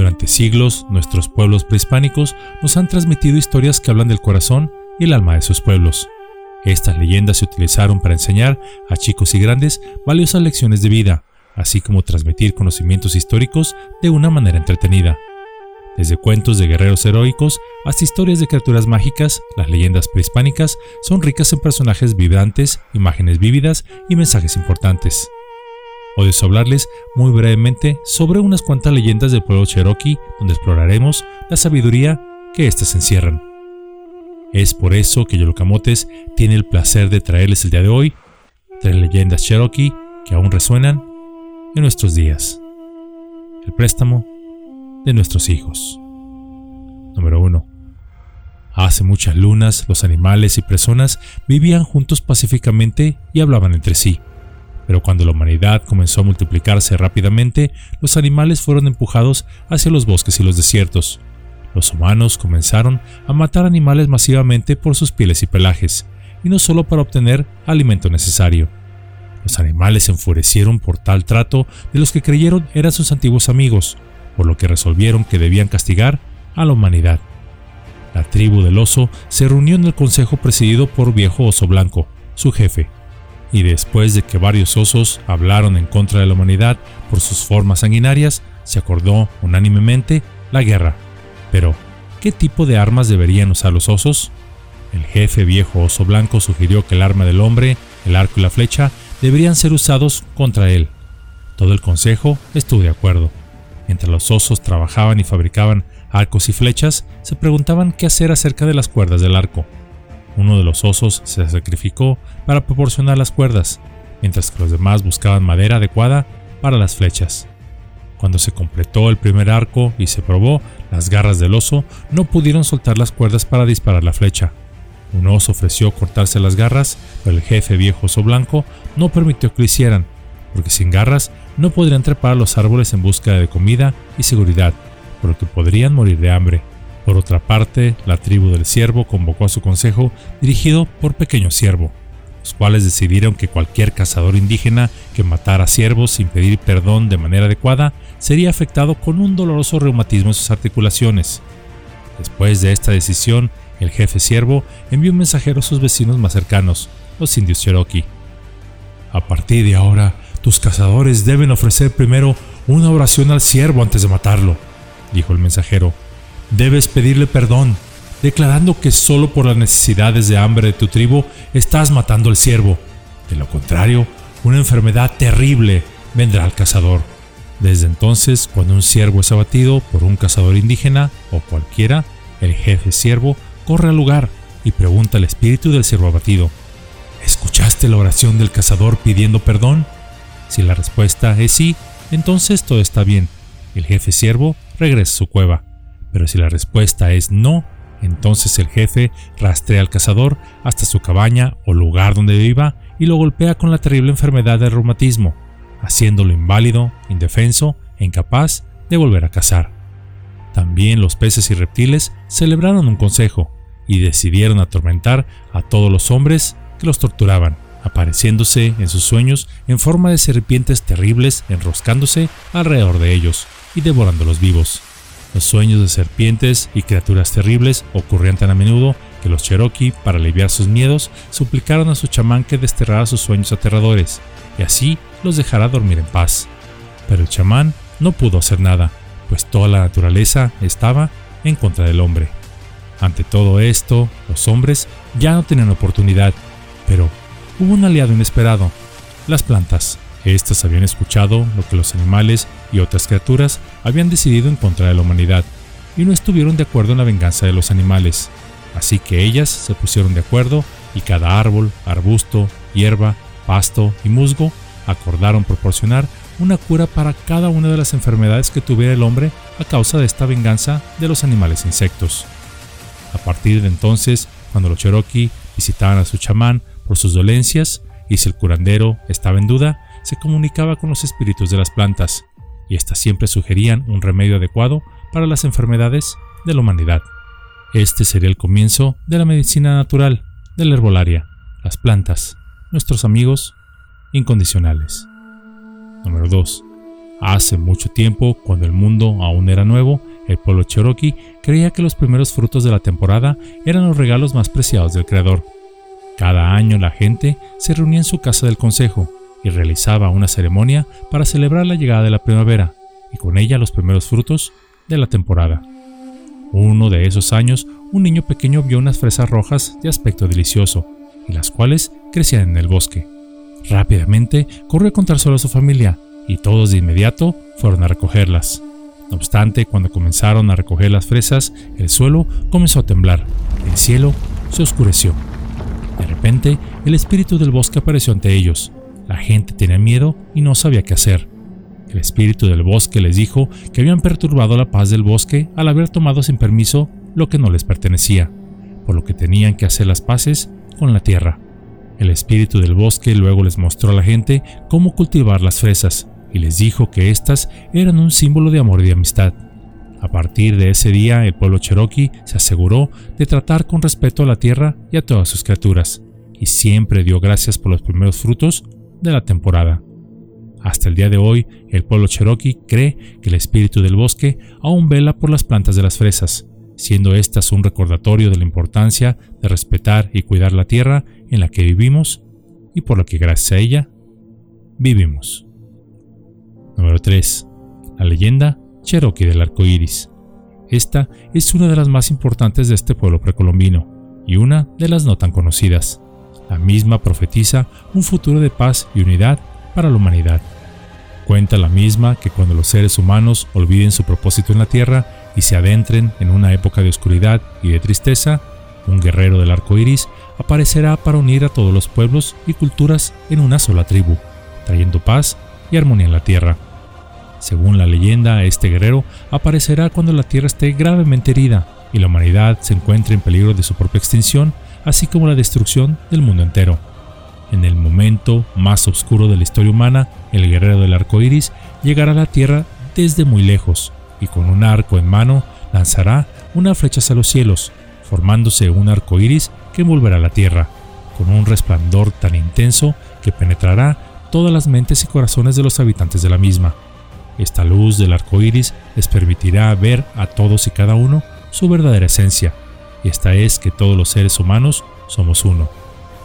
Durante siglos, nuestros pueblos prehispánicos nos han transmitido historias que hablan del corazón y el alma de sus pueblos. Estas leyendas se utilizaron para enseñar a chicos y grandes valiosas lecciones de vida, así como transmitir conocimientos históricos de una manera entretenida. Desde cuentos de guerreros heroicos hasta historias de criaturas mágicas, las leyendas prehispánicas son ricas en personajes vibrantes, imágenes vívidas y mensajes importantes. Hablarles muy brevemente sobre unas cuantas leyendas del pueblo cherokee donde exploraremos la sabiduría que éstas encierran. Es por eso que Yolocamotes tiene el placer de traerles el día de hoy tres leyendas cherokee que aún resuenan en nuestros días. El préstamo de nuestros hijos. Número 1. Hace muchas lunas los animales y personas vivían juntos pacíficamente y hablaban entre sí. Pero cuando la humanidad comenzó a multiplicarse rápidamente, los animales fueron empujados hacia los bosques y los desiertos. Los humanos comenzaron a matar animales masivamente por sus pieles y pelajes, y no solo para obtener alimento necesario. Los animales se enfurecieron por tal trato de los que creyeron eran sus antiguos amigos, por lo que resolvieron que debían castigar a la humanidad. La tribu del oso se reunió en el consejo presidido por Viejo Oso Blanco, su jefe, y después de que varios osos hablaron en contra de la humanidad por sus formas sanguinarias, se acordó unánimemente la guerra. Pero, ¿qué tipo de armas deberían usar los osos? El jefe viejo oso blanco sugirió que el arma del hombre, el arco y la flecha deberían ser usados contra él. Todo el consejo estuvo de acuerdo. Mientras los osos trabajaban y fabricaban arcos y flechas, se preguntaban qué hacer acerca de las cuerdas del arco. Uno de los osos se sacrificó para proporcionar las cuerdas, mientras que los demás buscaban madera adecuada para las flechas. Cuando se completó el primer arco y se probó, las garras del oso no pudieron soltar las cuerdas para disparar la flecha. Un oso ofreció cortarse las garras, pero el jefe viejo oso blanco no permitió que lo hicieran, porque sin garras no podrían trepar a los árboles en busca de comida y seguridad, por lo que podrían morir de hambre. Por otra parte, la tribu del ciervo convocó a su consejo dirigido por Pequeño Ciervo, los cuales decidieron que cualquier cazador indígena que matara ciervos sin pedir perdón de manera adecuada sería afectado con un doloroso reumatismo en sus articulaciones. Después de esta decisión, el jefe ciervo envió un mensajero a sus vecinos más cercanos, los indios Cherokee. A partir de ahora, tus cazadores deben ofrecer primero una oración al ciervo antes de matarlo, dijo el mensajero. Debes pedirle perdón, declarando que solo por las necesidades de hambre de tu tribu estás matando al ciervo. De lo contrario, una enfermedad terrible vendrá al cazador. Desde entonces, cuando un ciervo es abatido por un cazador indígena o cualquiera, el jefe ciervo corre al lugar y pregunta al espíritu del ciervo abatido, ¿escuchaste la oración del cazador pidiendo perdón? Si la respuesta es sí, entonces todo está bien. El jefe ciervo regresa a su cueva. Pero si la respuesta es no, entonces el jefe rastrea al cazador hasta su cabaña o lugar donde viva y lo golpea con la terrible enfermedad del reumatismo, haciéndolo inválido, indefenso e incapaz de volver a cazar. También los peces y reptiles celebraron un consejo y decidieron atormentar a todos los hombres que los torturaban, apareciéndose en sus sueños en forma de serpientes terribles enroscándose alrededor de ellos y devorándolos vivos. Los sueños de serpientes y criaturas terribles ocurrían tan a menudo que los Cherokee, para aliviar sus miedos, suplicaron a su chamán que desterrara sus sueños aterradores y así los dejara dormir en paz. Pero el chamán no pudo hacer nada, pues toda la naturaleza estaba en contra del hombre. Ante todo esto, los hombres ya no tenían oportunidad, pero hubo un aliado inesperado, las plantas. Estas habían escuchado lo que los animales y otras criaturas habían decidido en contra de la humanidad y no estuvieron de acuerdo en la venganza de los animales. Así que ellas se pusieron de acuerdo y cada árbol, arbusto, hierba, pasto y musgo acordaron proporcionar una cura para cada una de las enfermedades que tuviera el hombre a causa de esta venganza de los animales e insectos. A partir de entonces, cuando los Cherokee visitaban a su chamán por sus dolencias y si el curandero estaba en duda, se comunicaba con los espíritus de las plantas, y éstas siempre sugerían un remedio adecuado para las enfermedades de la humanidad. Este sería el comienzo de la medicina natural, de la herbolaria, las plantas, nuestros amigos incondicionales. Número 2. Hace mucho tiempo, cuando el mundo aún era nuevo, el pueblo cherokee creía que los primeros frutos de la temporada eran los regalos más preciados del Creador. Cada año la gente se reunía en su casa del consejo y realizaba una ceremonia para celebrar la llegada de la primavera y con ella los primeros frutos de la temporada. Uno de esos años, un niño pequeño vio unas fresas rojas de aspecto delicioso, y las cuales crecían en el bosque. Rápidamente corrió a contárselo a su familia, y todos de inmediato fueron a recogerlas. No obstante, cuando comenzaron a recoger las fresas, el suelo comenzó a temblar, el cielo se oscureció. De repente, el espíritu del bosque apareció ante ellos. La gente tenía miedo y no sabía qué hacer. El espíritu del bosque les dijo que habían perturbado la paz del bosque al haber tomado sin permiso lo que no les pertenecía, por lo que tenían que hacer las paces con la tierra. El espíritu del bosque luego les mostró a la gente cómo cultivar las fresas, y les dijo que éstas eran un símbolo de amor y amistad. A partir de ese día, el pueblo cherokee se aseguró de tratar con respeto a la tierra y a todas sus criaturas, y siempre dio gracias por los primeros frutos de la temporada. Hasta el día de hoy, el pueblo cherokee cree que el espíritu del bosque aún vela por las plantas de las fresas, siendo estas un recordatorio de la importancia de respetar y cuidar la tierra en la que vivimos y por la que gracias a ella vivimos. Número 3. La leyenda Cherokee del arco iris. Esta es una de las más importantes de este pueblo precolombino y una de las no tan conocidas. La misma profetiza un futuro de paz y unidad para la humanidad. Cuenta la misma que cuando los seres humanos olviden su propósito en la tierra y se adentren en una época de oscuridad y de tristeza, un guerrero del arco iris aparecerá para unir a todos los pueblos y culturas en una sola tribu, trayendo paz y armonía en la tierra. Según la leyenda, este guerrero aparecerá cuando la Tierra esté gravemente herida y la humanidad se encuentre en peligro de su propia extinción, así como la destrucción del mundo entero. En el momento más oscuro de la historia humana, el guerrero del arco iris llegará a la Tierra desde muy lejos y con un arco en mano lanzará una flecha hacia los cielos, formándose un arco iris que envolverá la Tierra, con un resplandor tan intenso que penetrará todas las mentes y corazones de los habitantes de la misma. Esta luz del arco iris les permitirá ver a todos y cada uno su verdadera esencia, y esta es que todos los seres humanos somos uno,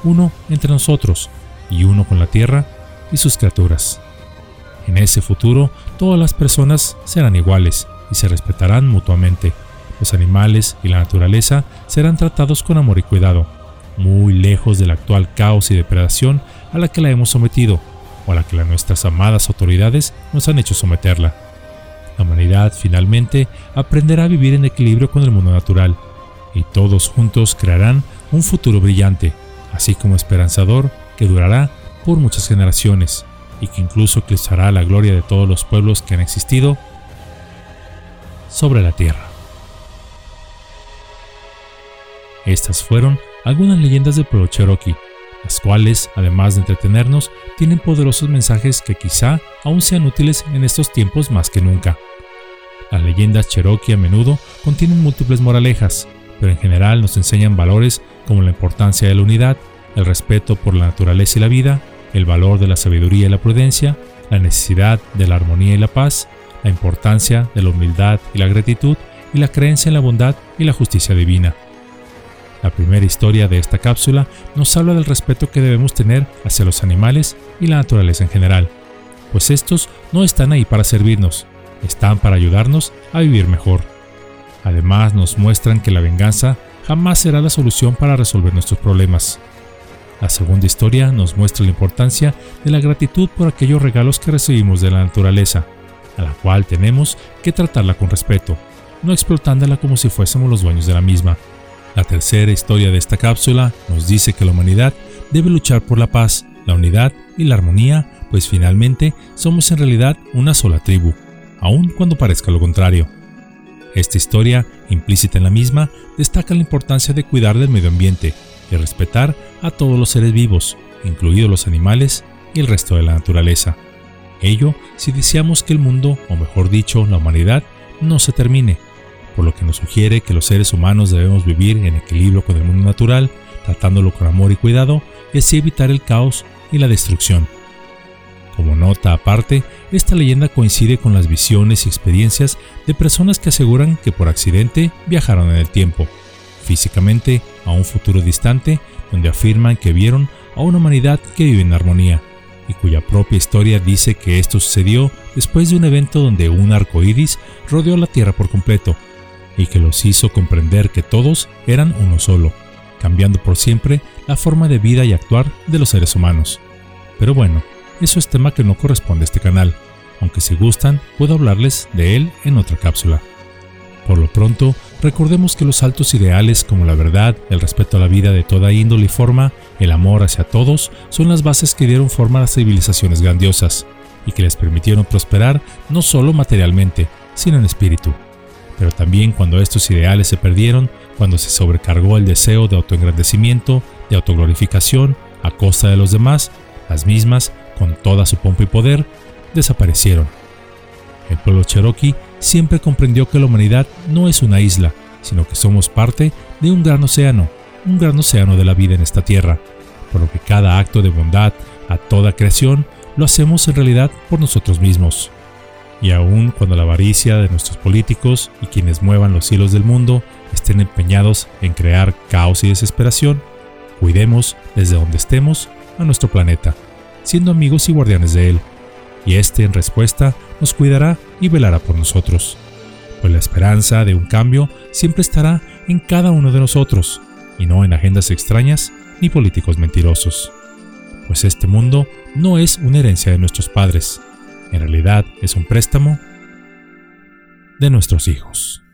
uno entre nosotros y uno con la tierra y sus criaturas. En ese futuro, todas las personas serán iguales y se respetarán mutuamente. Los animales y la naturaleza serán tratados con amor y cuidado, muy lejos del actual caos y depredación a la que la hemos sometido o a la que nuestras amadas autoridades nos han hecho someterla. La humanidad finalmente aprenderá a vivir en equilibrio con el mundo natural, y todos juntos crearán un futuro brillante, así como esperanzador, que durará por muchas generaciones, y que incluso eclipsará la gloria de todos los pueblos que han existido sobre la tierra. Estas fueron algunas leyendas del pueblo cherokee, las cuales, además de entretenernos, tienen poderosos mensajes que quizá aún sean útiles en estos tiempos más que nunca. Las leyendas cherokee a menudo contienen múltiples moralejas, pero en general nos enseñan valores como la importancia de la unidad, el respeto por la naturaleza y la vida, el valor de la sabiduría y la prudencia, la necesidad de la armonía y la paz, la importancia de la humildad y la gratitud y la creencia en la bondad y la justicia divina. La primera historia de esta cápsula nos habla del respeto que debemos tener hacia los animales y la naturaleza en general, pues estos no están ahí para servirnos, están para ayudarnos a vivir mejor. Además nos muestran que la venganza jamás será la solución para resolver nuestros problemas. La segunda historia nos muestra la importancia de la gratitud por aquellos regalos que recibimos de la naturaleza, a la cual tenemos que tratarla con respeto, no explotándola como si fuésemos los dueños de la misma. La tercera historia de esta cápsula nos dice que la humanidad debe luchar por la paz, la unidad y la armonía, pues finalmente somos en realidad una sola tribu, aun cuando parezca lo contrario. Esta historia, implícita en la misma, destaca la importancia de cuidar del medio ambiente y respetar a todos los seres vivos, incluidos los animales y el resto de la naturaleza. Ello si deseamos que el mundo, o mejor dicho, la humanidad, no se termine, por lo que nos sugiere que los seres humanos debemos vivir en equilibrio con el mundo natural, tratándolo con amor y cuidado, y así evitar el caos y la destrucción. Como nota aparte, esta leyenda coincide con las visiones y experiencias de personas que aseguran que por accidente viajaron en el tiempo, físicamente a un futuro distante, donde afirman que vieron a una humanidad que vive en armonía, y cuya propia historia dice que esto sucedió después de un evento donde un arco iris rodeó la Tierra por completo, y que los hizo comprender que todos eran uno solo, cambiando por siempre la forma de vida y actuar de los seres humanos. Pero bueno, eso es tema que no corresponde a este canal, aunque si gustan puedo hablarles de él en otra cápsula. Por lo pronto, recordemos que los altos ideales como la verdad, el respeto a la vida de toda índole y forma, el amor hacia todos, son las bases que dieron forma a las civilizaciones grandiosas, y que les permitieron prosperar no solo materialmente, sino en espíritu. Pero también cuando estos ideales se perdieron, cuando se sobrecargó el deseo de autoengrandecimiento, de autoglorificación, a costa de los demás, las mismas, con toda su pompa y poder, desaparecieron. El pueblo cherokee siempre comprendió que la humanidad no es una isla, sino que somos parte de un gran océano, un gran océano de la vida en esta tierra, por lo que cada acto de bondad a toda creación lo hacemos en realidad por nosotros mismos. Y aun cuando la avaricia de nuestros políticos y quienes muevan los hilos del mundo estén empeñados en crear caos y desesperación, cuidemos desde donde estemos a nuestro planeta, siendo amigos y guardianes de él, y éste en respuesta nos cuidará y velará por nosotros. Pues la esperanza de un cambio siempre estará en cada uno de nosotros, y no en agendas extrañas ni políticos mentirosos. Pues este mundo no es una herencia de nuestros padres, en realidad es un préstamo de nuestros hijos.